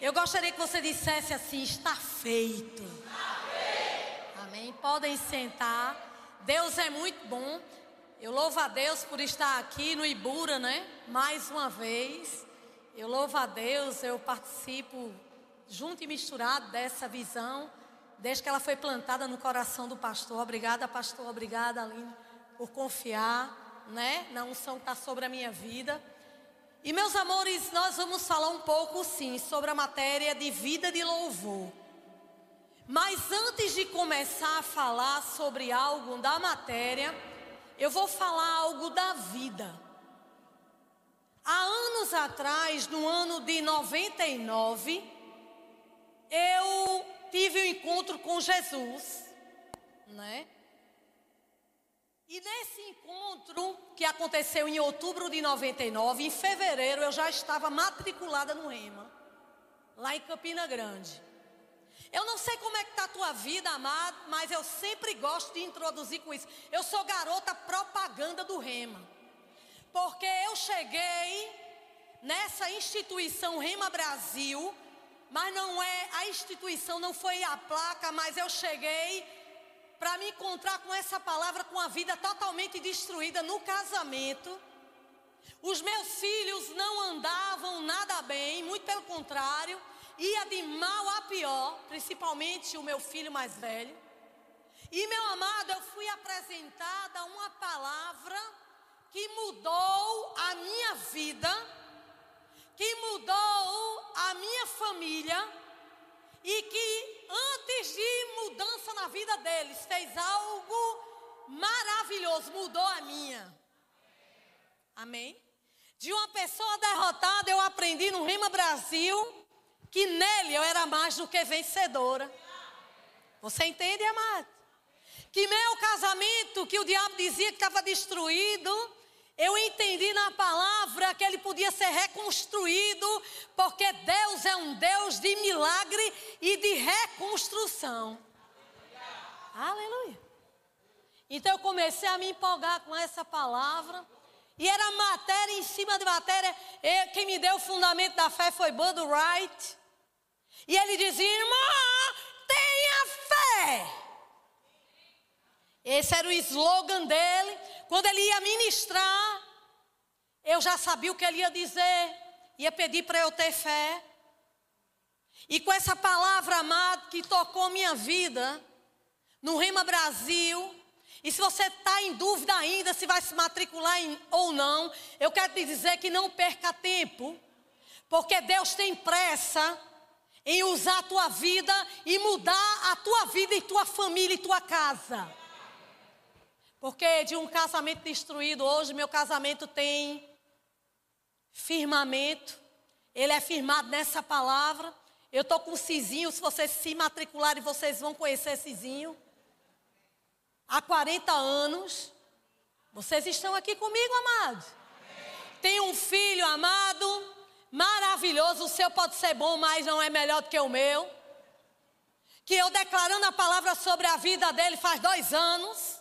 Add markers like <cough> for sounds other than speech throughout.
Eu gostaria que você dissesse assim: está feito. Amém. Podem sentar. Deus é muito bom. Eu louvo a Deus por estar aqui no Ibura, né? Mais uma vez. Eu louvo a Deus, eu participo junto e misturado dessa visão, desde que ela foi plantada no coração do pastor. Obrigada, pastor. Obrigada, Aline, por confiar, né? Na unção que está sobre a minha vida. E meus amores, nós vamos falar um pouco sim sobre a matéria de vida de louvor. Mas antes de começar a falar sobre algo da matéria, eu vou falar algo da vida. Há anos atrás, no ano de 99, eu tive um encontro com Jesus, né? E nesse encontro, que aconteceu em outubro de 99, em fevereiro eu já estava matriculada no Rema, lá em Campina Grande. Eu não sei como é que está a tua vida, amado, mas eu sempre gosto de introduzir com isso. Eu sou garota propaganda do Rema. Porque eu cheguei nessa instituição Rema Brasil, mas não é a instituição, não foi a placa, mas eu cheguei para me encontrar com essa palavra, com a vida totalmente destruída no casamento. Os meus filhos não andavam nada bem, muito pelo contrário, ia de mal a pior, principalmente o meu filho mais velho. E meu amado, eu fui apresentada uma palavra que mudou a minha vida, que mudou a minha família e que antes de mudança na vida deles fez algo maravilhoso, mudou a minha. Amém? De uma pessoa derrotada, eu aprendi no Rima Brasil que nele eu era mais do que vencedora. Você entende, amado? Que meu casamento, que o diabo dizia que estava destruído, eu entendi na palavra que ele podia ser reconstruído, porque Deus é um Deus de milagre e de reconstrução. Aleluia. Então eu comecei a me empolgar com essa palavra. E era matéria em cima de matéria. E quem me deu o fundamento da fé foi Bud Wright. E ele dizia: irmã, tenha fé. Esse era o slogan dele. Quando ele ia ministrar, eu já sabia o que ele ia dizer. Ia pedir para eu ter fé. E com essa palavra, amado, que tocou minha vida, no Rema Brasil, e se você está em dúvida ainda se vai se matricular em, ou não, eu quero te dizer que não perca tempo, porque Deus tem pressa em usar a tua vida e mudar a tua vida e tua família e tua casa. Porque de um casamento destruído, hoje meu casamento tem firmamento, ele é firmado nessa palavra. Eu estou com Cizinho, se vocês se matricularem, vocês vão conhecer Cizinho. Há 40 anos. Vocês estão aqui comigo, amado. Tem um filho amado, maravilhoso. O seu pode ser bom, mas não é melhor do que o meu. Que eu declarando a palavra sobre a vida dele faz dois anos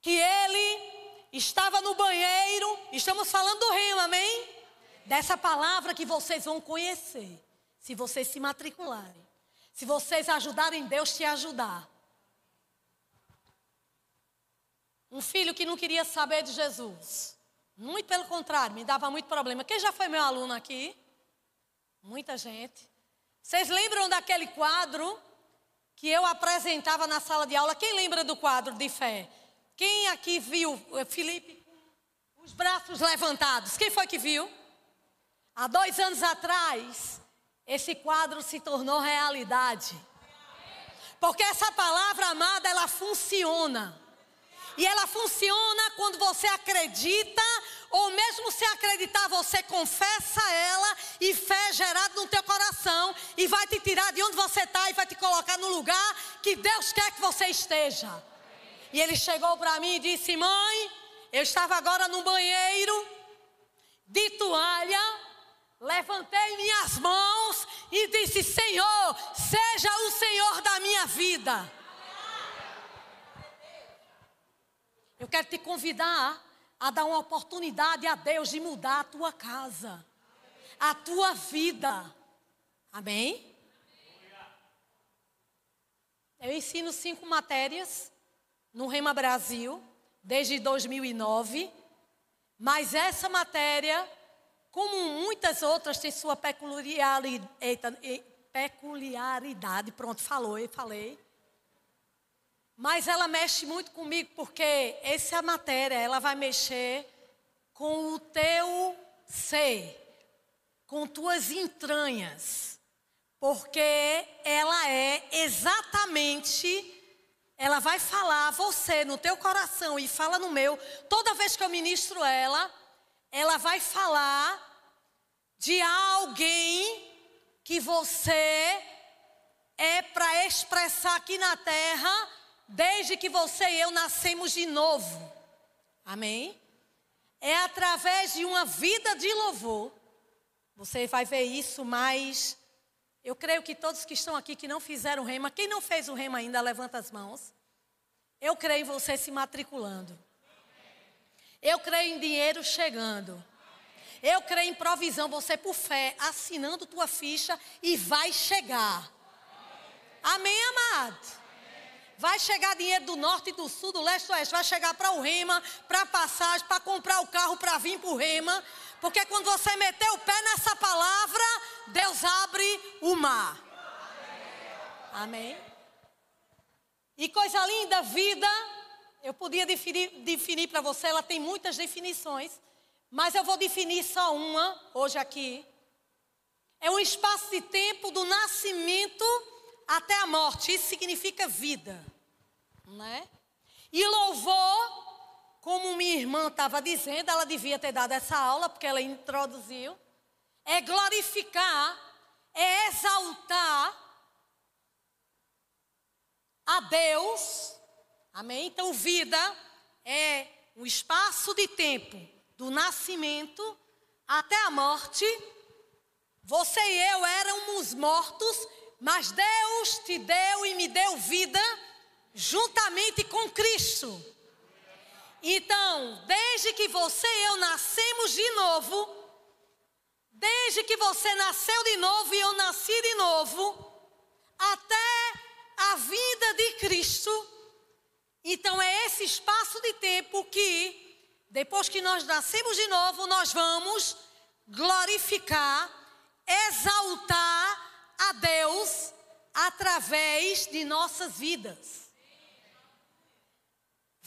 que ele estava no banheiro, estamos falando do reino, amém? Dessa palavra que vocês vão conhecer, se vocês se matricularem, se vocês ajudarem Deus te ajudar. Um filho que não queria saber de Jesus, muito pelo contrário, me dava muito problema. Quem já foi meu aluno aqui? Muita gente. Vocês lembram daquele quadro que eu apresentava na sala de aula? Quem lembra do quadro de fé? Quem aqui viu eh, Felipe com os braços levantados? Quem foi que viu? Há dois anos atrás, esse quadro se tornou realidade. Porque essa palavra amada, ela funciona. E ela funciona quando você acredita, ou mesmo se acreditar, você confessa ela e fé gerada no teu coração e vai te tirar de onde você está e vai te colocar no lugar que Deus quer que você esteja. E ele chegou para mim e disse: Mãe, eu estava agora no banheiro, de toalha, levantei minhas mãos e disse: Senhor, seja o Senhor da minha vida. Eu quero te convidar a dar uma oportunidade a Deus de mudar a tua casa. a tua vida. Amém? Eu ensino cinco matérias no Rema Brasil desde 2009, mas essa matéria, como muitas outras, tem sua peculiaridade. Pronto, falou, eu falei. Mas ela mexe muito comigo porque essa matéria, ela vai mexer com o teu ser, com tuas entranhas. Porque ela é exatamente ela vai falar a você no teu coração e fala no meu. Toda vez que eu ministro ela, ela vai falar de alguém que você é para expressar aqui na terra desde que você e eu nascemos de novo. Amém? É através de uma vida de louvor. Você vai ver isso mais eu creio que todos que estão aqui que não fizeram rema, quem não fez o rema ainda, levanta as mãos. Eu creio em você se matriculando. Eu creio em dinheiro chegando. Eu creio em provisão, você por fé, assinando tua ficha e vai chegar. Amém, amado? Vai chegar dinheiro do norte, do sul, do leste, do oeste. Vai chegar para o rema, para passagem, para comprar o carro, para vir para o rema. Porque quando você meter o pé nessa palavra, Deus abre o mar. Amém? E coisa linda, vida. Eu podia definir, definir para você, ela tem muitas definições. Mas eu vou definir só uma hoje aqui. É um espaço de tempo do nascimento até a morte. Isso significa vida. Né? E louvor como minha irmã estava dizendo, ela devia ter dado essa aula, porque ela introduziu. É glorificar, é exaltar a Deus. Amém? Então, vida é o espaço de tempo do nascimento até a morte. Você e eu éramos mortos, mas Deus te deu e me deu vida juntamente com Cristo. Então, desde que você e eu nascemos de novo, desde que você nasceu de novo e eu nasci de novo, até a vida de Cristo, então é esse espaço de tempo que, depois que nós nascemos de novo, nós vamos glorificar, exaltar a Deus através de nossas vidas.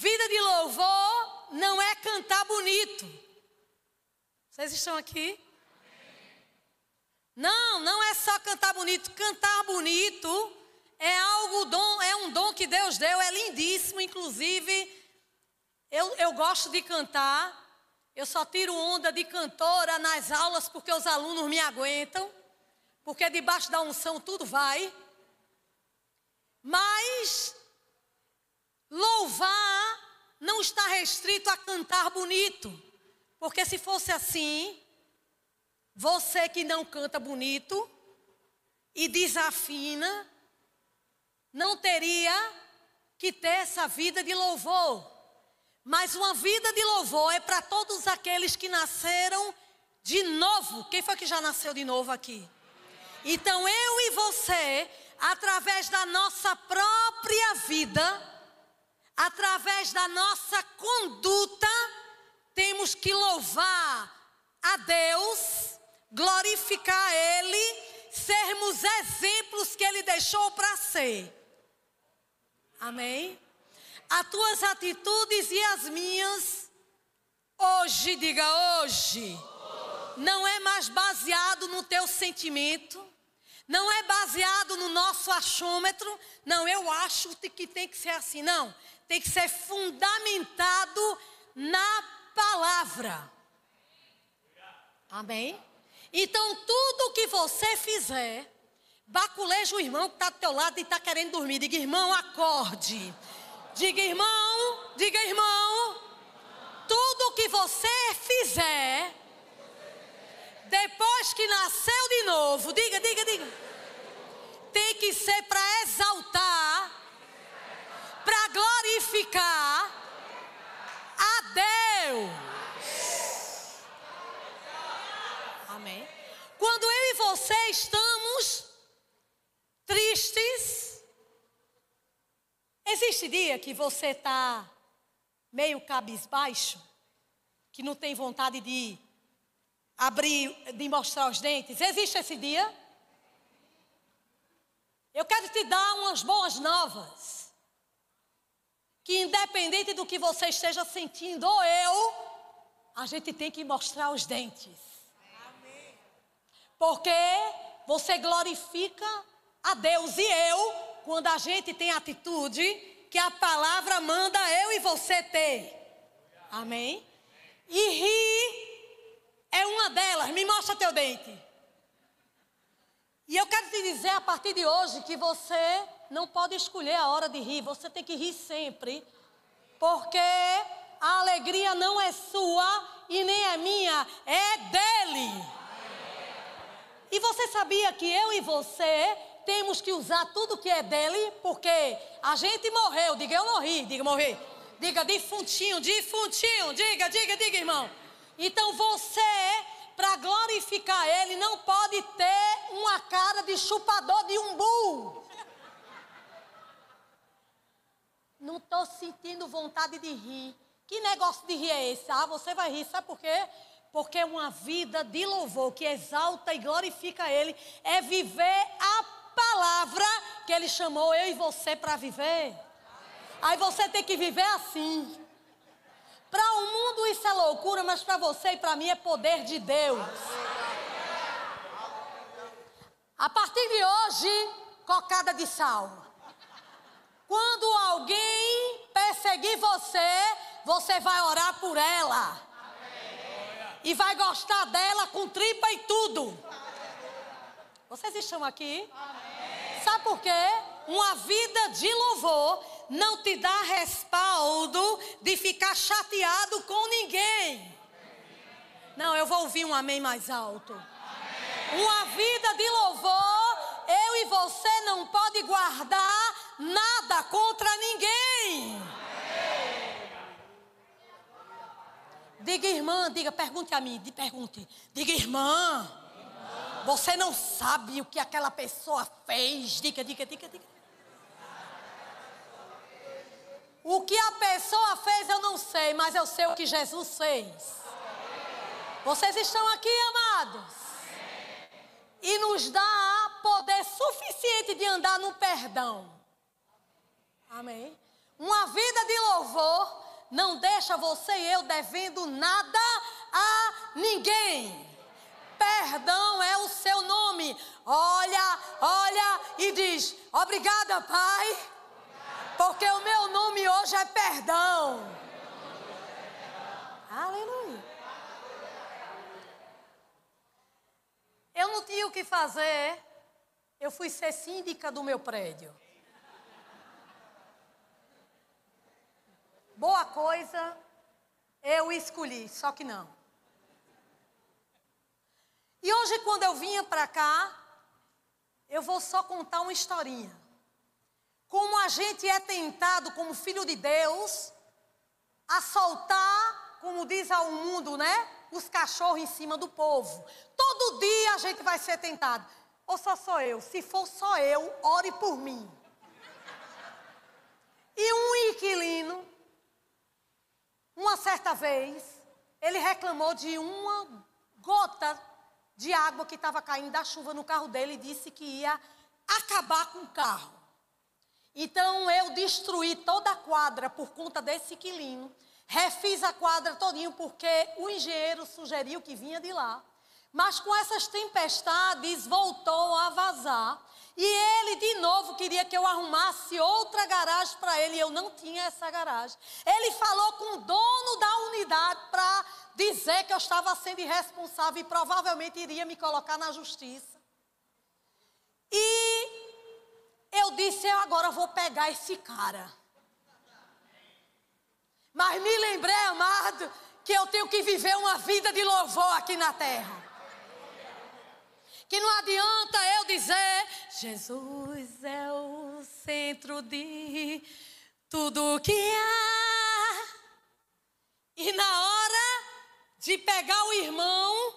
Vida de louvor não é cantar bonito. Vocês estão aqui? Não, não é só cantar bonito. Cantar bonito é algo dom, é um dom que Deus deu, é lindíssimo, inclusive. Eu, eu gosto de cantar. Eu só tiro onda de cantora nas aulas porque os alunos me aguentam. Porque debaixo da unção tudo vai. Mas Louvar não está restrito a cantar bonito. Porque se fosse assim, você que não canta bonito e desafina, não teria que ter essa vida de louvor. Mas uma vida de louvor é para todos aqueles que nasceram de novo. Quem foi que já nasceu de novo aqui? Então eu e você, através da nossa própria vida, através da nossa conduta, temos que louvar a Deus, glorificar Ele, sermos exemplos que Ele deixou para ser. Amém? As tuas atitudes e as minhas, hoje, diga hoje, não é mais baseado no teu sentimento, não é baseado no nosso achômetro, não, eu acho que tem que ser assim, não tem que ser fundamentado na palavra. Amém? Então, tudo que você fizer, baculeja o irmão que está do teu lado e está querendo dormir. Diga, irmão, acorde. Diga, irmão, diga, irmão. Tudo que você fizer, depois que nasceu de novo, diga, diga, diga. Tem que ser para exaltar para glorificar a Deus. Amém. você estamos tristes. Existe dia que você está meio cabisbaixo, que não tem vontade de abrir, de mostrar os dentes. Existe esse dia? Eu quero te dar umas boas novas. Que independente do que você esteja sentindo, ou eu, a gente tem que mostrar os dentes. Porque você glorifica a Deus e eu, quando a gente tem atitude que a palavra manda eu e você ter. Amém? E rir é uma delas. Me mostra teu dente. E eu quero te dizer a partir de hoje que você não pode escolher a hora de rir, você tem que rir sempre, porque a alegria não é sua e nem é minha, é dele. E você sabia que eu e você temos que usar tudo que é dele, porque a gente morreu, diga eu morri, diga morri, diga defuntinho, defuntinho, diga, diga, diga irmão. Então você para glorificar Ele, não pode ter uma cara de chupador de umbu. Não estou sentindo vontade de rir. Que negócio de rir é esse? Ah, você vai rir, sabe por quê? Porque uma vida de louvor que exalta e glorifica Ele é viver a palavra que Ele chamou eu e você para viver. Aí você tem que viver assim. Para o mundo isso é loucura, mas para você e para mim é poder de Deus. A partir de hoje, cocada de sal. Quando alguém perseguir você, você vai orar por ela. E vai gostar dela com tripa e tudo. Vocês estão aqui? Sabe por quê? Uma vida de louvor não te dá respaldo de ficar chateado com ninguém. Não, eu vou ouvir um amém mais alto. Uma vida de louvor, eu e você não pode guardar nada contra ninguém. Diga, irmã, diga, pergunte a mim, pergunte. Diga, irmã, você não sabe o que aquela pessoa fez. Diga, diga, diga, diga. O que a pessoa fez eu não sei, mas eu sei o que Jesus fez. Vocês estão aqui, amados? E nos dá poder suficiente de andar no perdão. Amém? Uma vida de louvor não deixa você e eu devendo nada a ninguém. Perdão é o seu nome. Olha, olha e diz: Obrigada, Pai porque o meu nome hoje é perdão. Aleluia. Eu não tinha o que fazer. Eu fui ser síndica do meu prédio. Boa coisa, eu escolhi, só que não. E hoje, quando eu vinha para cá, eu vou só contar uma historinha como a gente é tentado como filho de Deus a soltar, como diz ao mundo, né? Os cachorros em cima do povo. Todo dia a gente vai ser tentado. Ou só sou eu? Se for só eu, ore por mim. E um inquilino, uma certa vez, ele reclamou de uma gota de água que estava caindo da chuva no carro dele e disse que ia acabar com o carro. Então eu destruí toda a quadra por conta desse inquilino. Refiz a quadra todinho porque o engenheiro sugeriu que vinha de lá. Mas com essas tempestades voltou a vazar. E ele de novo queria que eu arrumasse outra garagem para ele. E eu não tinha essa garagem. Ele falou com o dono da unidade para dizer que eu estava sendo irresponsável e provavelmente iria me colocar na justiça. E eu disse, eu agora vou pegar esse cara. Mas me lembrei, amado, que eu tenho que viver uma vida de louvor aqui na terra. Que não adianta eu dizer, Jesus é o centro de tudo que há. E na hora de pegar o irmão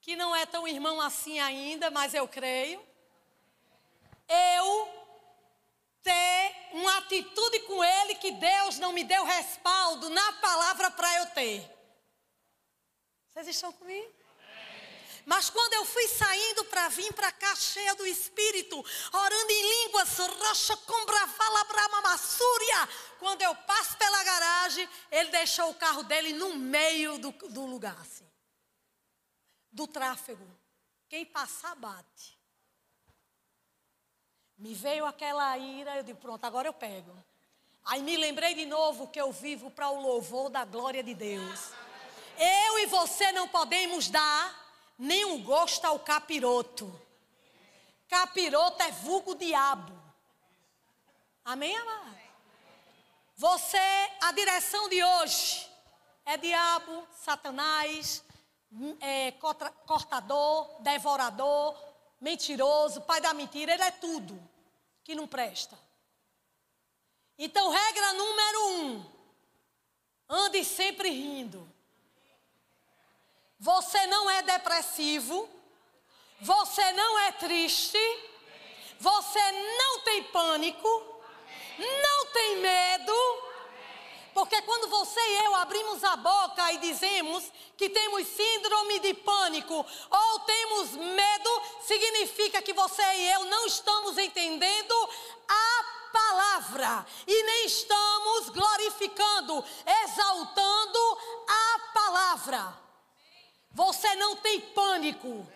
que não é tão irmão assim ainda, mas eu creio, eu ter uma atitude com ele que Deus não me deu respaldo na palavra para eu ter. Vocês estão comigo? Mas quando eu fui saindo para vir para cá cheia do Espírito, orando em línguas, rocha combravala bramassúria, quando eu passo pela garagem, ele deixou o carro dele no meio do, do lugar, assim, do tráfego. Quem passar, bate. Me veio aquela ira, eu digo, pronto, agora eu pego. Aí me lembrei de novo que eu vivo para o louvor da glória de Deus. Eu e você não podemos dar nenhum gosto ao capiroto. Capiroto é vulgo diabo. Amém, amado? Você, a direção de hoje é diabo, satanás, é, cortador, devorador, mentiroso, pai da mentira, ele é tudo que não presta. Então, regra número um: ande sempre rindo. Você não é depressivo, você não é triste, você não tem pânico, não tem medo. Porque quando você e eu abrimos a boca e dizemos que temos síndrome de pânico ou temos medo, significa que você e eu não estamos entendendo a palavra e nem estamos glorificando, exaltando a palavra. Você não tem pânico.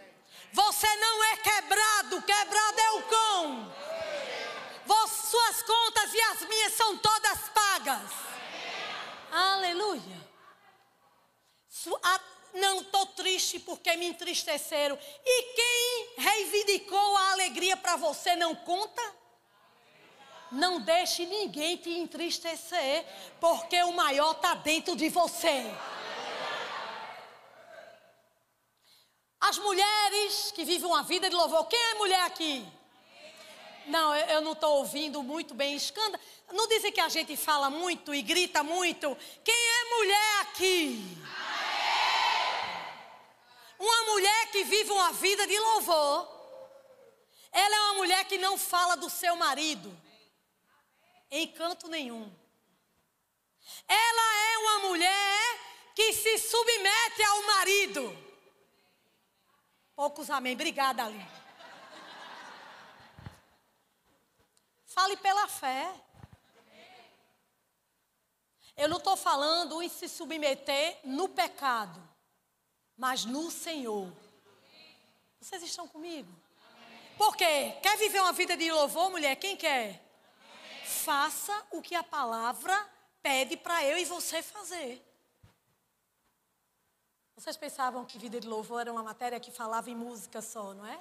Você não é quebrado, quebrado é o cão. suas contas e as minhas são todas pagas. Aleluia. Não estou triste porque me entristeceram. E quem reivindicou a alegria para você não conta? Não deixe ninguém te entristecer, porque o maior está dentro de você. As mulheres que vivem uma vida de louvor, quem é mulher aqui? Não, eu não estou ouvindo muito bem. Escândalo. Não dizem que a gente fala muito e grita muito? Quem é mulher aqui? Uma mulher que vive uma vida de louvor. Ela é uma mulher que não fala do seu marido em canto nenhum. Ela é uma mulher que se submete ao marido. Poucos amém. Obrigada, Aline. Fale pela fé. Eu não estou falando em se submeter no pecado, mas no Senhor. Vocês estão comigo? Por quê? Quer viver uma vida de louvor, mulher? Quem quer? Faça o que a palavra pede para eu e você fazer. Vocês pensavam que vida de louvor era uma matéria que falava em música só, não é?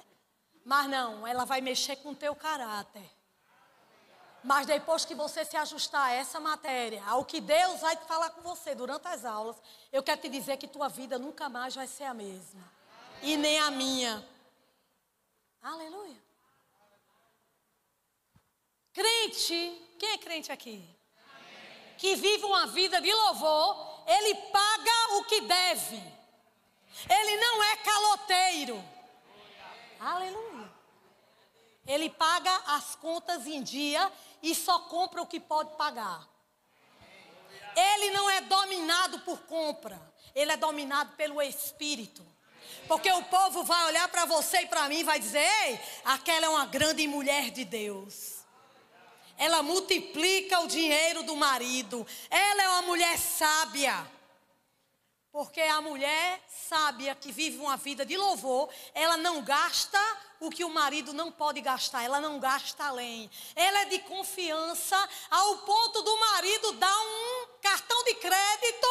Mas não, ela vai mexer com o teu caráter. Mas depois que você se ajustar a essa matéria, ao que Deus vai falar com você durante as aulas, eu quero te dizer que tua vida nunca mais vai ser a mesma. E nem a minha. Aleluia. Crente, quem é crente aqui? Que vive uma vida de louvor, ele paga o que deve. Ele não é caloteiro. Aleluia. Ele paga as contas em dia e só compra o que pode pagar. Ele não é dominado por compra, ele é dominado pelo Espírito. Porque o povo vai olhar para você e para mim e vai dizer: Ei, aquela é uma grande mulher de Deus. Ela multiplica o dinheiro do marido. Ela é uma mulher sábia. Porque a mulher sábia que vive uma vida de louvor, ela não gasta o que o marido não pode gastar, ela não gasta além. Ela é de confiança ao ponto do marido dar um cartão de crédito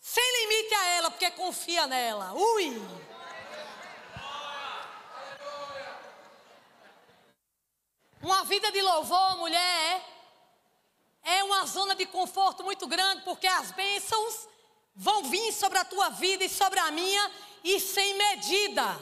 sem limite a ela, porque confia nela. Ui! Uma vida de louvor, mulher, é uma zona de conforto muito grande, porque as bênçãos vão vir sobre a tua vida e sobre a minha e sem medida.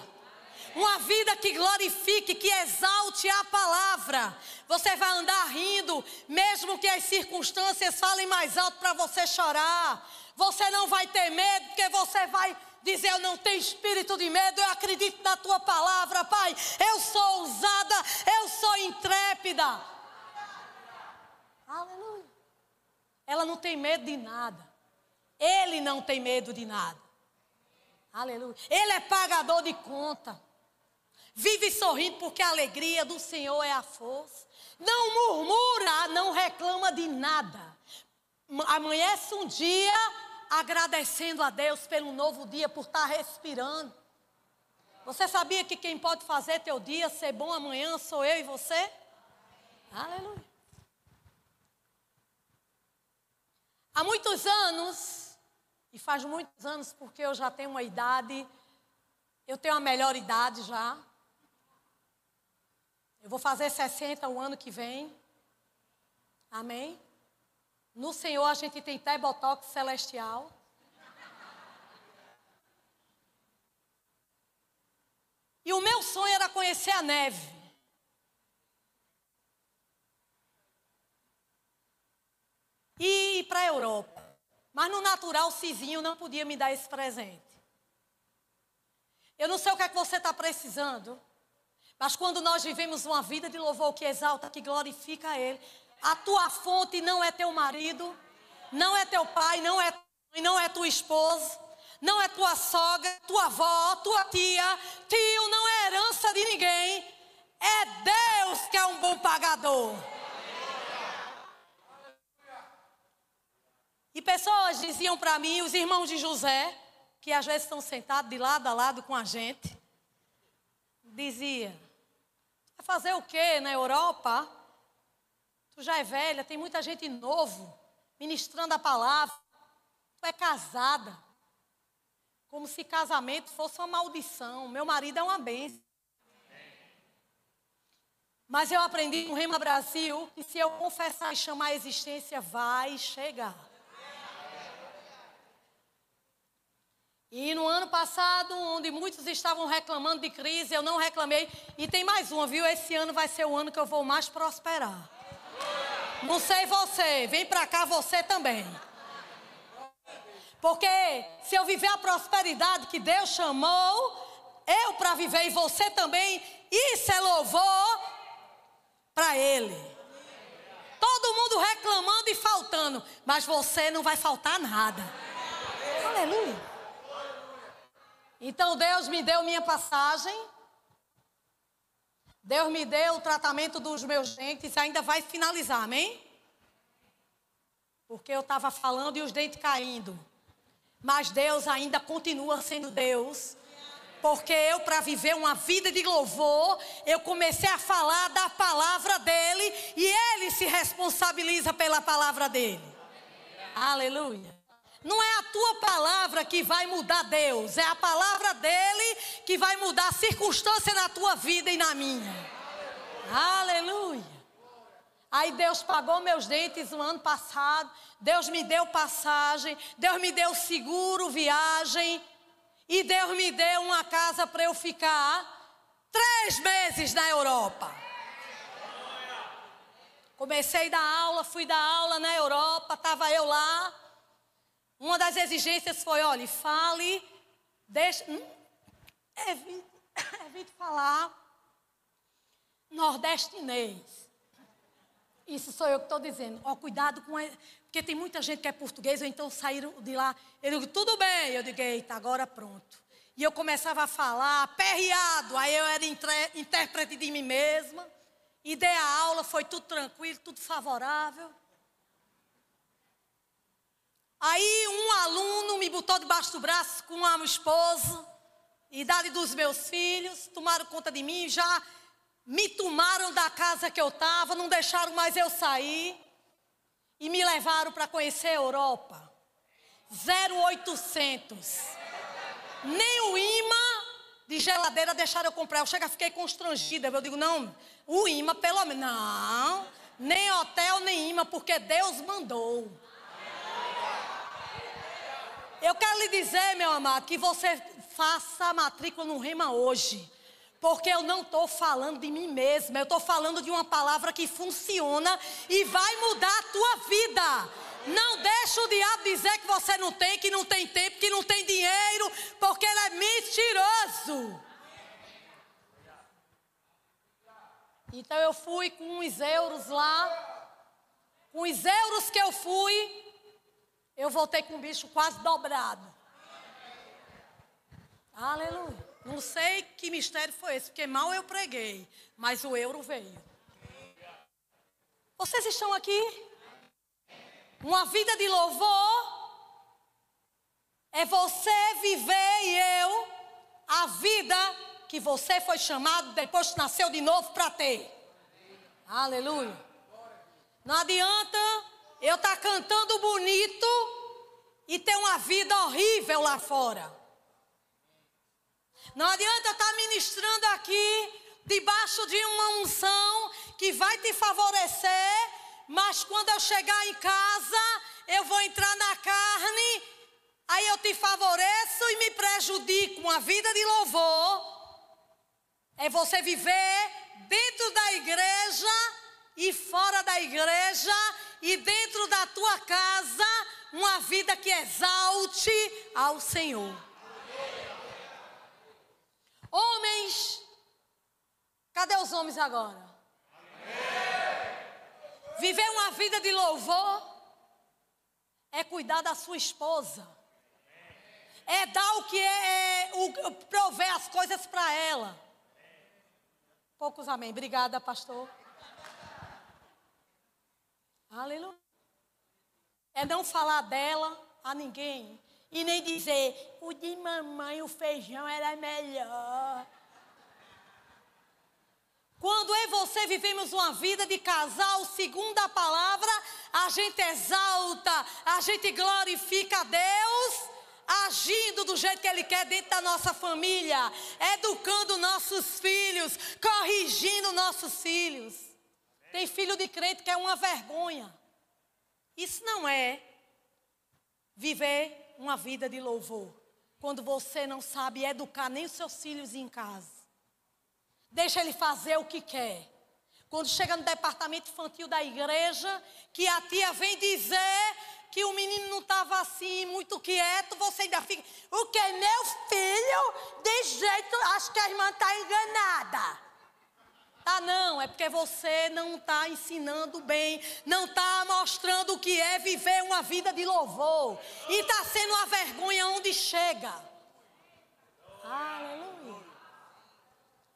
Uma vida que glorifique, que exalte a palavra. Você vai andar rindo, mesmo que as circunstâncias falem mais alto para você chorar. Você não vai ter medo, porque você vai dizer: Eu não tenho espírito de medo, eu acredito na tua palavra, Pai. Eu sou ousada, eu sou intrépida. Aleluia. Ela não tem medo de nada. Ele não tem medo de nada. Aleluia. Ele é pagador de conta. Vive sorrindo porque a alegria do Senhor é a força. Não murmura, não reclama de nada. Amanhece um dia agradecendo a Deus pelo novo dia, por estar respirando. Você sabia que quem pode fazer teu dia ser bom amanhã sou eu e você? Aleluia. Há muitos anos, e faz muitos anos porque eu já tenho uma idade, eu tenho a melhor idade já. Eu vou fazer 60 o ano que vem. Amém? No Senhor a gente tem até botox celestial. E o meu sonho era conhecer a neve. E ir para a Europa. Mas no natural, Cizinho não podia me dar esse presente. Eu não sei o que é que você está precisando. Mas quando nós vivemos uma vida de louvor que exalta, que glorifica a Ele, a tua fonte não é teu marido, não é teu pai, não é não é tua esposa, não é tua sogra, tua avó, tua tia, tio, não é herança de ninguém. É Deus que é um bom pagador. E pessoas diziam para mim, os irmãos de José, que às vezes estão sentados de lado a lado com a gente, dizia: vai fazer o quê na Europa? Tu já é velha, tem muita gente novo ministrando a palavra. Tu é casada. Como se casamento fosse uma maldição. Meu marido é uma bênção. Mas eu aprendi no Rema Brasil que se eu confessar e chamar a existência, vai chegar. E no ano passado, onde muitos estavam reclamando de crise, eu não reclamei. E tem mais uma, viu? Esse ano vai ser o ano que eu vou mais prosperar. Não sei você, vem para cá você também. Porque se eu viver a prosperidade que Deus chamou, eu para viver e você também, isso é louvor para Ele. Todo mundo reclamando e faltando, mas você não vai faltar nada. Aleluia. Então Deus me deu minha passagem. Deus me deu o tratamento dos meus dentes, ainda vai finalizar, amém? Porque eu estava falando e os dentes caindo. Mas Deus ainda continua sendo Deus. Porque eu, para viver uma vida de louvor, eu comecei a falar da palavra dele e ele se responsabiliza pela palavra dele. Aleluia. Não é a tua palavra que vai mudar Deus, é a palavra dele que vai mudar a circunstância na tua vida e na minha. Aleluia. Aí Deus pagou meus dentes no ano passado, Deus me deu passagem, Deus me deu seguro, viagem, e Deus me deu uma casa para eu ficar três meses na Europa. Comecei da aula, fui dar aula na Europa, estava eu lá. Uma das exigências foi: olhe, fale, deixe, hum, evite, <coughs> evite falar nordestinês. Isso sou eu que estou dizendo. Ó, cuidado com. Porque tem muita gente que é português, ou então saíram de lá. Eu digo, tudo bem. Eu digo, eita, agora pronto. E eu começava a falar, perreado. Aí eu era intérprete de mim mesma. E dei a aula, foi tudo tranquilo, tudo favorável. Aí um aluno me botou debaixo do braço com uma esposa, idade dos meus filhos, tomaram conta de mim, já me tomaram da casa que eu estava, não deixaram mais eu sair e me levaram para conhecer a Europa. 0800. Nem o imã de geladeira deixaram eu comprar. Eu chego, fiquei constrangida. Eu digo, não, o imã pelo menos. Não, nem hotel, nem imã, porque Deus mandou. Eu quero lhe dizer, meu amado, que você faça a matrícula no Rema hoje. Porque eu não estou falando de mim mesma, eu estou falando de uma palavra que funciona e vai mudar a tua vida. Não deixe o diabo dizer que você não tem, que não tem tempo, que não tem dinheiro, porque ele é mentiroso. Então eu fui com uns euros lá. Com os euros que eu fui, eu voltei com o bicho quase dobrado. Aleluia. Não sei que mistério foi esse, porque mal eu preguei, mas o euro veio. Vocês estão aqui? Uma vida de louvor é você viver e eu a vida que você foi chamado depois que nasceu de novo para ter. Aleluia. Não adianta eu estar tá cantando bonito e ter uma vida horrível lá fora. Não adianta estar tá ministrando aqui debaixo de uma unção que vai te favorecer, mas quando eu chegar em casa, eu vou entrar na carne, aí eu te favoreço e me prejudico. Uma vida de louvor é você viver dentro da igreja e fora da igreja e dentro da tua casa, uma vida que exalte ao Senhor. Homens, cadê os homens agora? Viver uma vida de louvor é cuidar da sua esposa. É dar o que é, é o, prover as coisas para ela. Poucos amém. Obrigada, pastor. Aleluia. É não falar dela a ninguém. E nem dizer, o de mamãe, o feijão era melhor. Quando eu e você vivemos uma vida de casal, segundo a palavra, a gente exalta, a gente glorifica a Deus, agindo do jeito que Ele quer dentro da nossa família, educando nossos filhos, corrigindo nossos filhos. Tem filho de crente que é uma vergonha. Isso não é viver uma vida de louvor. Quando você não sabe educar nem os seus filhos em casa. Deixa ele fazer o que quer. Quando chega no departamento infantil da igreja, que a tia vem dizer que o menino não estava assim, muito quieto, você ainda fica. O que? Meu filho? De jeito, acho que a irmã está enganada. Tá não, é porque você não está ensinando bem, não está mostrando o que é viver uma vida de louvor. E está sendo uma vergonha onde chega. Aleluia.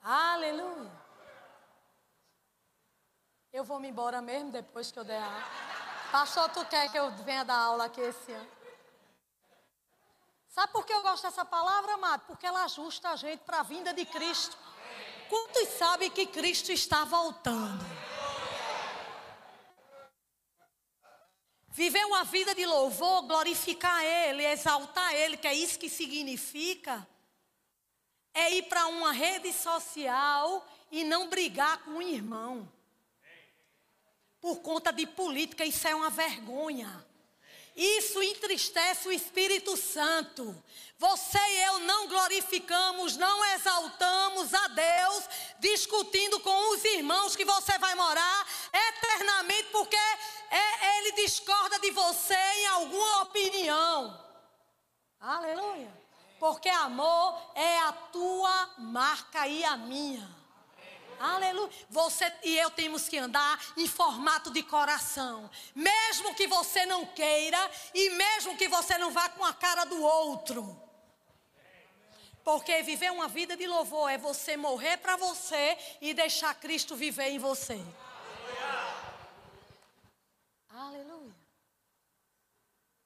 Aleluia. Eu vou me embora mesmo depois que eu der a. Pastor, tu quer que eu venha dar aula aqui esse ano? Sabe por que eu gosto dessa palavra, amado? Porque ela ajusta a gente para a vinda de Cristo. Quantos sabem que Cristo está voltando? Viver uma vida de louvor, glorificar Ele, exaltar Ele, que é isso que significa, é ir para uma rede social e não brigar com o irmão. Por conta de política, isso é uma vergonha. Isso entristece o Espírito Santo. Você e eu não glorificamos, não exaltamos a Deus, discutindo com os irmãos que você vai morar eternamente, porque é, ele discorda de você em alguma opinião. Aleluia. Porque amor é a tua marca e a minha. Aleluia. Você e eu temos que andar em formato de coração. Mesmo que você não queira e mesmo que você não vá com a cara do outro. Porque viver uma vida de louvor é você morrer para você e deixar Cristo viver em você. Aleluia.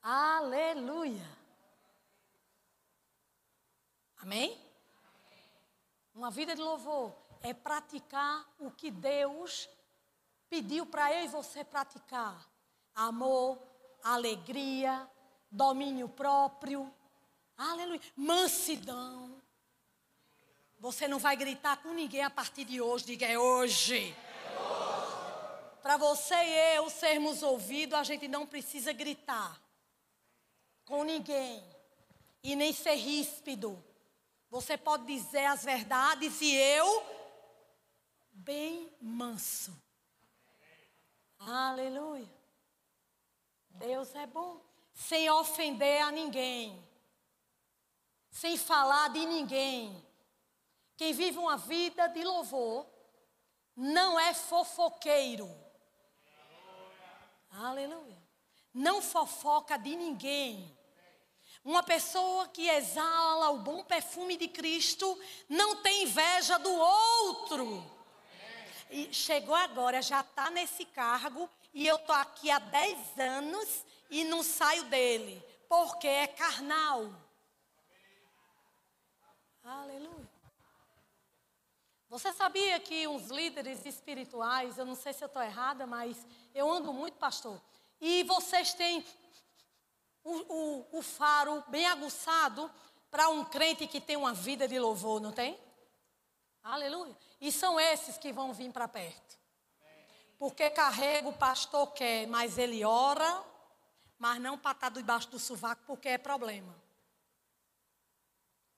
Aleluia. Amém? Uma vida de louvor é praticar o que Deus pediu para eu e você praticar: amor, alegria, domínio próprio, aleluia, mansidão. Você não vai gritar com ninguém a partir de hoje, diga é hoje. Para você e eu sermos ouvidos, a gente não precisa gritar com ninguém e nem ser ríspido. Você pode dizer as verdades e eu bem manso. Aleluia. Deus é bom. Sem ofender a ninguém. Sem falar de ninguém. Quem vive uma vida de louvor não é fofoqueiro. Aleluia. Não fofoca de ninguém. Uma pessoa que exala o bom perfume de Cristo não tem inveja do outro. E chegou agora, já está nesse cargo e eu estou aqui há 10 anos e não saio dele, porque é carnal. Aleluia. Você sabia que os líderes espirituais, eu não sei se eu estou errada, mas eu ando muito, pastor, e vocês têm o, o, o faro bem aguçado para um crente que tem uma vida de louvor, não tem? Aleluia. E são esses que vão vir para perto. Porque carrega o pastor quer, mas ele ora, mas não para estar debaixo do sovaco, porque é problema.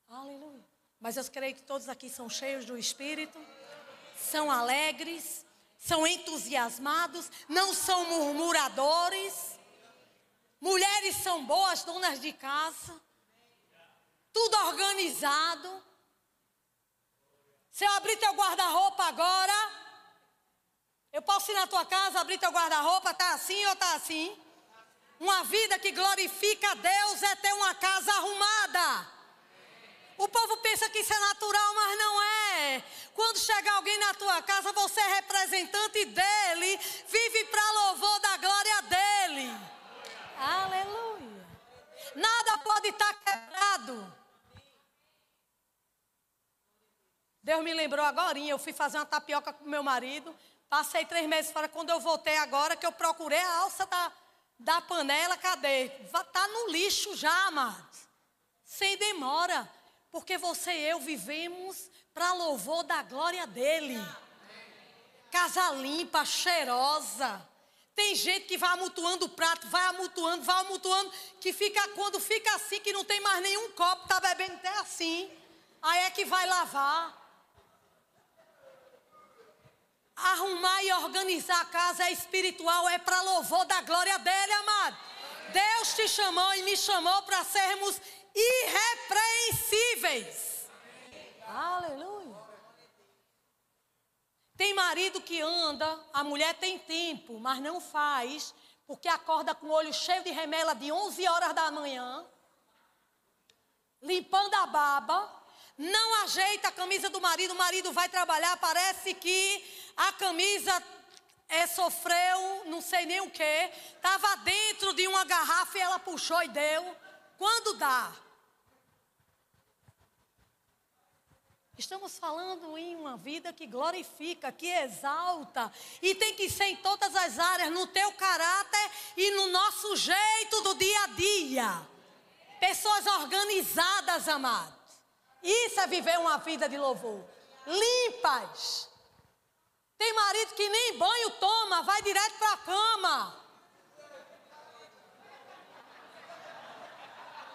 Aleluia. Mas eu creio que todos aqui são cheios do Espírito, são alegres, são entusiasmados, não são murmuradores. Mulheres são boas, donas de casa, tudo organizado. Se eu abrir teu guarda-roupa agora, eu posso ir na tua casa, abrir teu guarda-roupa, tá assim ou tá assim? Uma vida que glorifica a Deus é ter uma casa arrumada. O povo pensa que isso é natural, mas não é. Quando chegar alguém na tua casa, você é representante dele, vive para louvor da glória dele. Aleluia. Nada pode estar tá quebrado. Deus me lembrou agora, eu fui fazer uma tapioca com meu marido, passei três meses fora. Quando eu voltei agora, que eu procurei a alça da, da panela, cadê? Está no lixo já, amados. Sem demora. Porque você e eu vivemos para louvor da glória dele. Casa limpa, cheirosa. Tem gente que vai amutuando o prato, vai amutuando, vai amutuando, que fica quando fica assim, que não tem mais nenhum copo, tá bebendo até assim. Aí é que vai lavar. Arrumar e organizar a casa é espiritual, é para louvor da glória dele, amado. Deus te chamou e me chamou para sermos irrepreensíveis. Aleluia. Tem marido que anda, a mulher tem tempo, mas não faz, porque acorda com o olho cheio de remela de 11 horas da manhã, limpando a baba, não ajeita a camisa do marido, o marido vai trabalhar, parece que a camisa é, sofreu, não sei nem o que, estava dentro de uma garrafa e ela puxou e deu. Quando dá? Estamos falando em uma vida que glorifica, que exalta, e tem que ser em todas as áreas, no teu caráter e no nosso jeito do dia a dia. Pessoas organizadas, amados. Isso é viver uma vida de louvor. Limpas. Tem marido que nem banho toma, vai direto para a cama.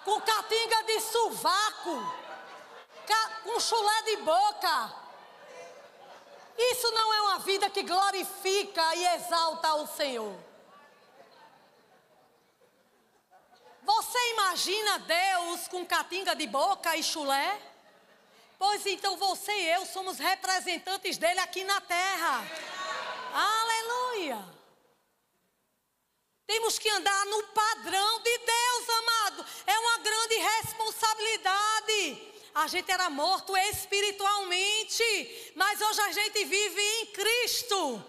Com catinga de sovaco com chulé de boca. Isso não é uma vida que glorifica e exalta o Senhor. Você imagina Deus com catinga de boca e chulé? Pois então você e eu somos representantes dele aqui na terra. Aleluia. Temos que andar no padrão de Deus, amado. É uma grande responsabilidade. A gente era morto espiritualmente, mas hoje a gente vive em Cristo.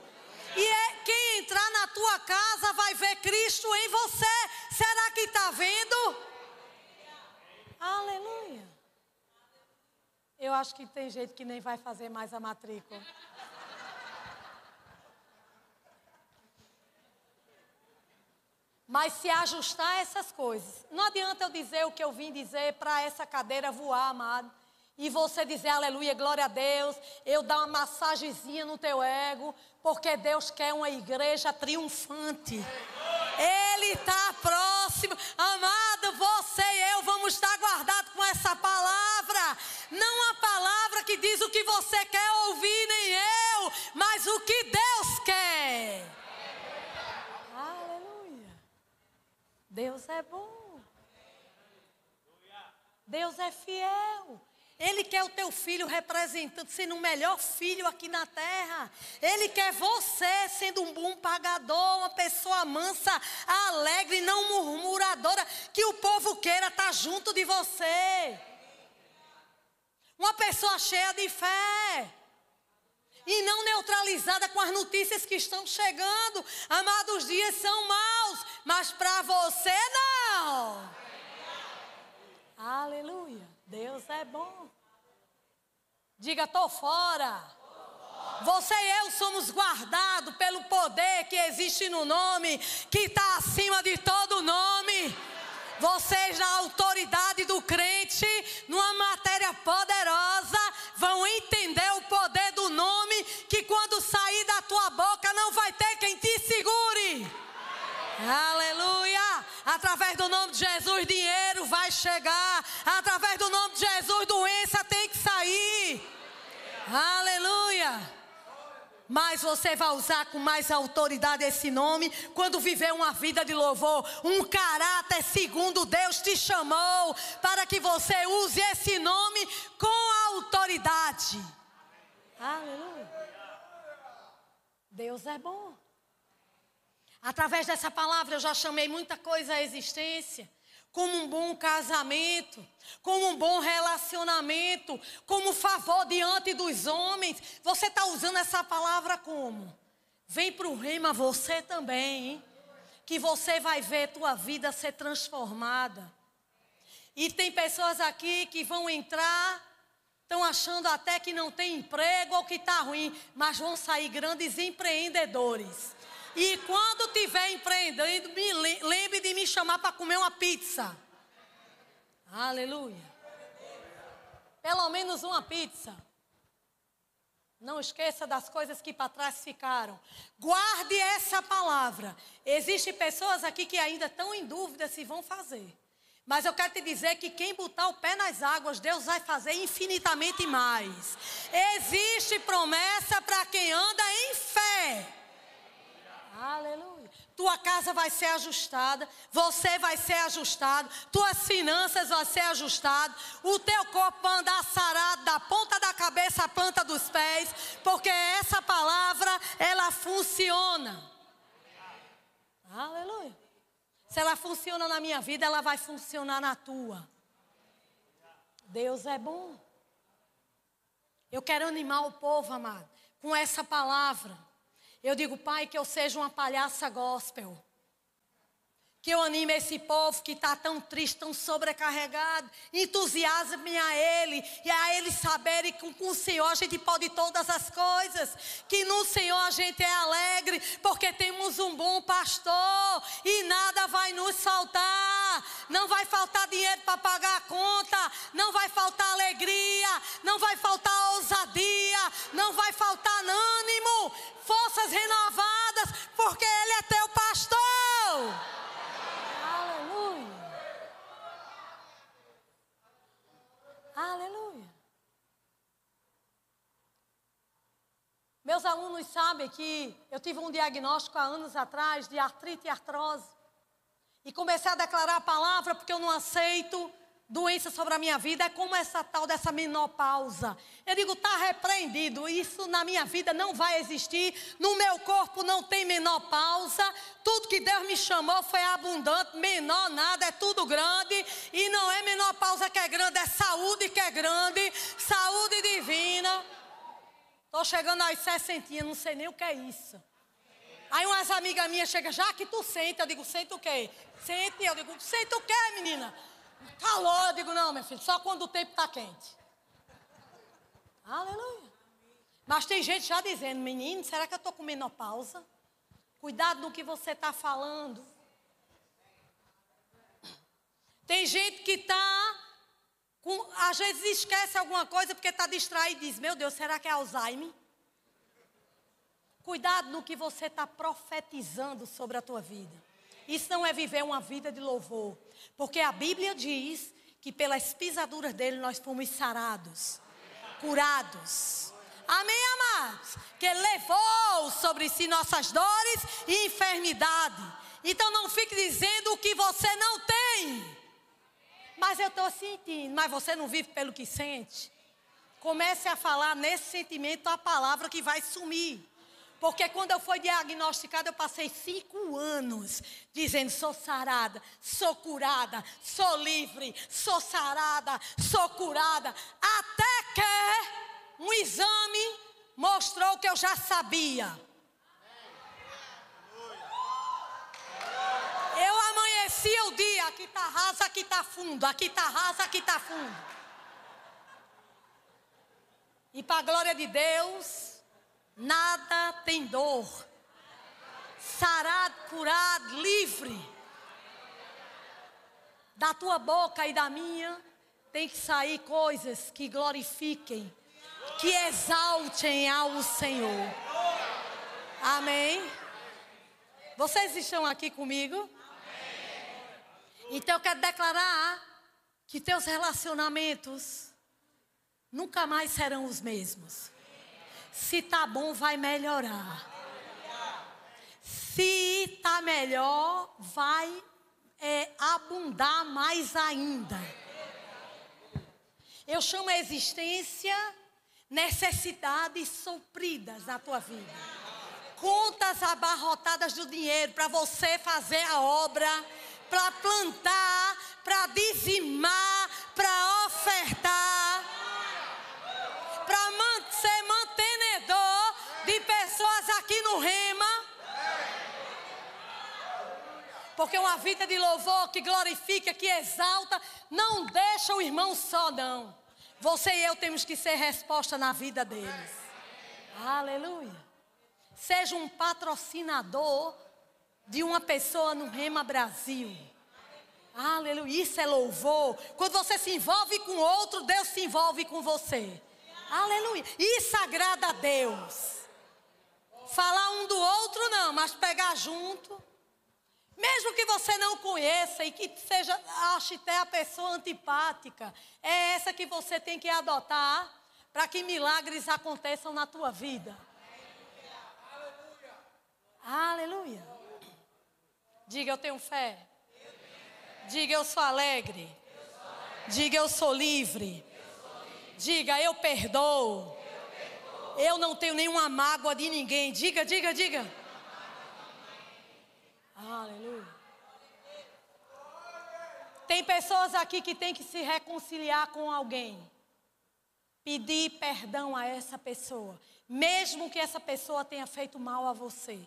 E é, quem entrar na tua casa vai ver Cristo em você. Será que está vendo? Aleluia. Eu acho que tem gente que nem vai fazer mais a matrícula. Mas se ajustar a essas coisas. Não adianta eu dizer o que eu vim dizer para essa cadeira voar, amado. E você dizer aleluia, glória a Deus. Eu dar uma massagenzinha no teu ego. Porque Deus quer uma igreja triunfante. Ele está próximo. Amado, você e eu vamos estar guardados com essa palavra. Não a palavra que diz o que você quer ouvir, nem eu. Mas o que Deus quer. Deus é bom. Deus é fiel. Ele quer o teu filho representando, sendo o melhor filho aqui na terra. Ele quer você sendo um bom pagador, uma pessoa mansa, alegre, não murmuradora, que o povo queira estar junto de você. Uma pessoa cheia de fé. E não neutralizada com as notícias que estão chegando. Amados, dias são maus, mas para você não. Aleluia. Deus é bom. Diga, estou fora. Você e eu somos guardados pelo poder que existe no nome, que está acima de todo nome. Vocês, na autoridade do crente, numa matéria poderosa, vão entender o poder do nome, que quando sair da tua boca não vai ter quem te segure. Aleluia! Através do nome de Jesus, dinheiro vai chegar. Através do nome de Jesus, doença tem que sair. Aleluia! Mas você vai usar com mais autoridade esse nome quando viver uma vida de louvor, um caráter segundo Deus te chamou, para que você use esse nome com autoridade. Aleluia! Deus é bom. Através dessa palavra eu já chamei muita coisa à existência. Como um bom casamento, como um bom relacionamento, como favor diante dos homens. Você está usando essa palavra como? Vem para o rema você também, hein? que você vai ver tua vida ser transformada. E tem pessoas aqui que vão entrar, estão achando até que não tem emprego ou que está ruim, mas vão sair grandes empreendedores. E quando tiver empreendendo, me lembre de me chamar para comer uma pizza. Aleluia. Pelo menos uma pizza. Não esqueça das coisas que para trás ficaram. Guarde essa palavra. Existem pessoas aqui que ainda estão em dúvida se vão fazer. Mas eu quero te dizer que quem botar o pé nas águas, Deus vai fazer infinitamente mais. Existe promessa para quem anda em fé. Aleluia. Tua casa vai ser ajustada, você vai ser ajustado, tuas finanças vão ser ajustadas, o teu corpo vai andar sarado da ponta da cabeça à planta dos pés, porque essa palavra, ela funciona. Aleluia. Se ela funciona na minha vida, ela vai funcionar na tua. Deus é bom. Eu quero animar o povo, amado, com essa palavra. Eu digo, Pai, que eu seja uma palhaça gospel. Que eu anime esse povo que está tão triste, tão sobrecarregado. Entusiasme a Ele. E a Ele saberem que com o Senhor a gente pode todas as coisas. Que no Senhor a gente é alegre. Porque temos um bom pastor. E nada vai nos faltar. Não vai faltar dinheiro para pagar a conta. Não vai faltar alegria. Não vai faltar ousadia. Não vai faltar ânimo. Forças renovadas. Porque Ele é teu pastor. Aleluia. Meus alunos sabem que eu tive um diagnóstico há anos atrás de artrite e artrose. E comecei a declarar a palavra porque eu não aceito doença sobre a minha vida. É como essa tal dessa menopausa. Eu digo, está repreendido. Isso na minha vida não vai existir. No meu corpo não tem menopausa. Tudo que Deus me chamou foi abundante. Menor nada, é tudo grande. E não é menopausa que é grande, é saúde que é grande. Saúde divina. Estou chegando às 60, não sei nem o que é isso. Aí umas amigas minhas chegam, já que tu senta, eu digo, senta o quê? Sente, eu digo, senta o quê, menina? Calor, eu digo, não, meu filho, só quando o tempo está quente. Aleluia. Mas tem gente já dizendo, menino, será que eu estou com menopausa? Cuidado no que você está falando. Tem gente que está, às vezes esquece alguma coisa porque está distraído e diz, meu Deus, será que é Alzheimer? Cuidado no que você está profetizando sobre a tua vida. Isso não é viver uma vida de louvor. Porque a Bíblia diz que pelas pisaduras dele nós fomos sarados, curados. Amém, amados? Que levou sobre si nossas dores e enfermidade. Então não fique dizendo o que você não tem. Mas eu estou sentindo, mas você não vive pelo que sente. Comece a falar nesse sentimento a palavra que vai sumir. Porque quando eu fui diagnosticada, eu passei cinco anos dizendo: sou sarada, sou curada, sou livre, sou sarada, sou curada. Até que um exame mostrou que eu já sabia. Eu amanhecia o dia, aqui está raso, aqui está fundo, aqui está raso, aqui está fundo. E para a glória de Deus, nada tem dor. Sarado, curado, livre. Da tua boca e da minha tem que sair coisas que glorifiquem, que exaltem ao Senhor. Amém? Vocês estão aqui comigo? Então eu quero declarar que teus relacionamentos nunca mais serão os mesmos. Se tá bom, vai melhorar. Se tá melhor, vai é, abundar mais ainda. Eu chamo a existência necessidades supridas na tua vida. Contas abarrotadas do dinheiro para você fazer a obra, para plantar, para dizimar, para ofertar, para ser mantenedor de pessoas aqui no Rema. Porque uma vida de louvor que glorifica, que exalta, não deixa o irmão só, não. Você e eu temos que ser resposta na vida deles. Aleluia. Seja um patrocinador de uma pessoa no Rema Brasil. Aleluia. Isso é louvor. Quando você se envolve com outro, Deus se envolve com você. Aleluia. Isso agrada a Deus. Falar um do outro não, mas pegar junto. Mesmo que você não conheça e que seja, ache até a pessoa antipática, é essa que você tem que adotar para que milagres aconteçam na tua vida. Aleluia. Diga eu tenho fé. Diga eu sou alegre. Diga eu sou livre. Diga eu perdoo. Eu não tenho nenhuma mágoa de ninguém. Diga, diga, diga. Aleluia. Tem pessoas aqui que têm que se reconciliar com alguém. Pedir perdão a essa pessoa, mesmo que essa pessoa tenha feito mal a você.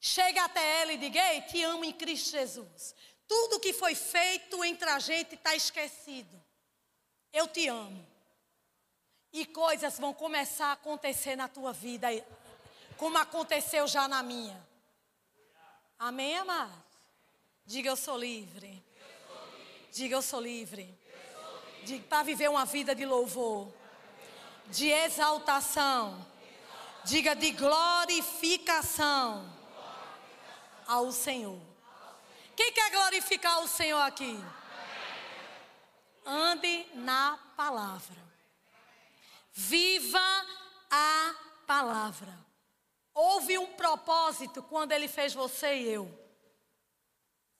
Chega até ela e diga: Ei, te amo em Cristo Jesus. Tudo que foi feito entre a gente está esquecido. Eu te amo. E coisas vão começar a acontecer na tua vida, como aconteceu já na minha. Amém, amados? Diga eu sou livre. Diga eu sou livre. Diga para viver uma vida de louvor, de exaltação. Diga de glorificação ao Senhor. Quem quer glorificar o Senhor aqui? Ande na palavra. Viva a palavra. Houve um propósito quando ele fez você e eu.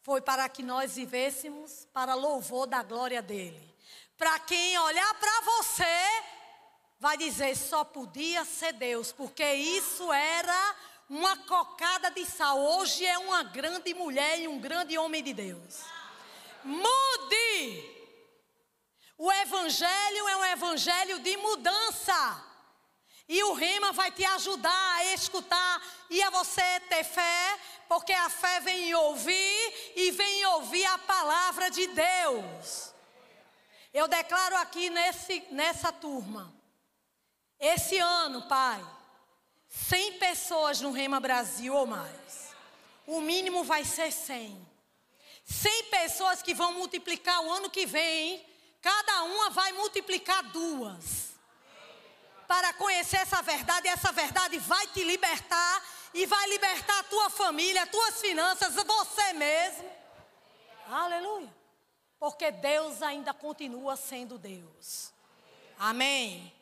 Foi para que nós vivêssemos para louvor da glória dele. Para quem olhar para você, vai dizer só podia ser Deus, porque isso era uma cocada de sal. Hoje é uma grande mulher e um grande homem de Deus. Mude! O evangelho é um evangelho de mudança. E o rema vai te ajudar a escutar e a você ter fé, porque a fé vem em ouvir e vem em ouvir a palavra de Deus. Eu declaro aqui nesse, nessa turma, esse ano, Pai, 100 pessoas no Rema Brasil ou mais. O mínimo vai ser 100. 100 pessoas que vão multiplicar o ano que vem Cada uma vai multiplicar duas. Para conhecer essa verdade, e essa verdade vai te libertar e vai libertar a tua família, as tuas finanças, você mesmo. Aleluia. Porque Deus ainda continua sendo Deus. Amém.